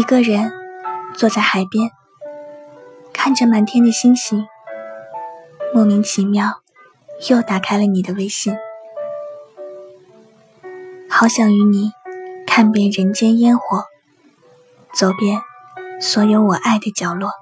一个人坐在海边看着满天的星星莫名其妙又打开了你的微信。好想与你看遍人间烟火走遍所有我爱的角落。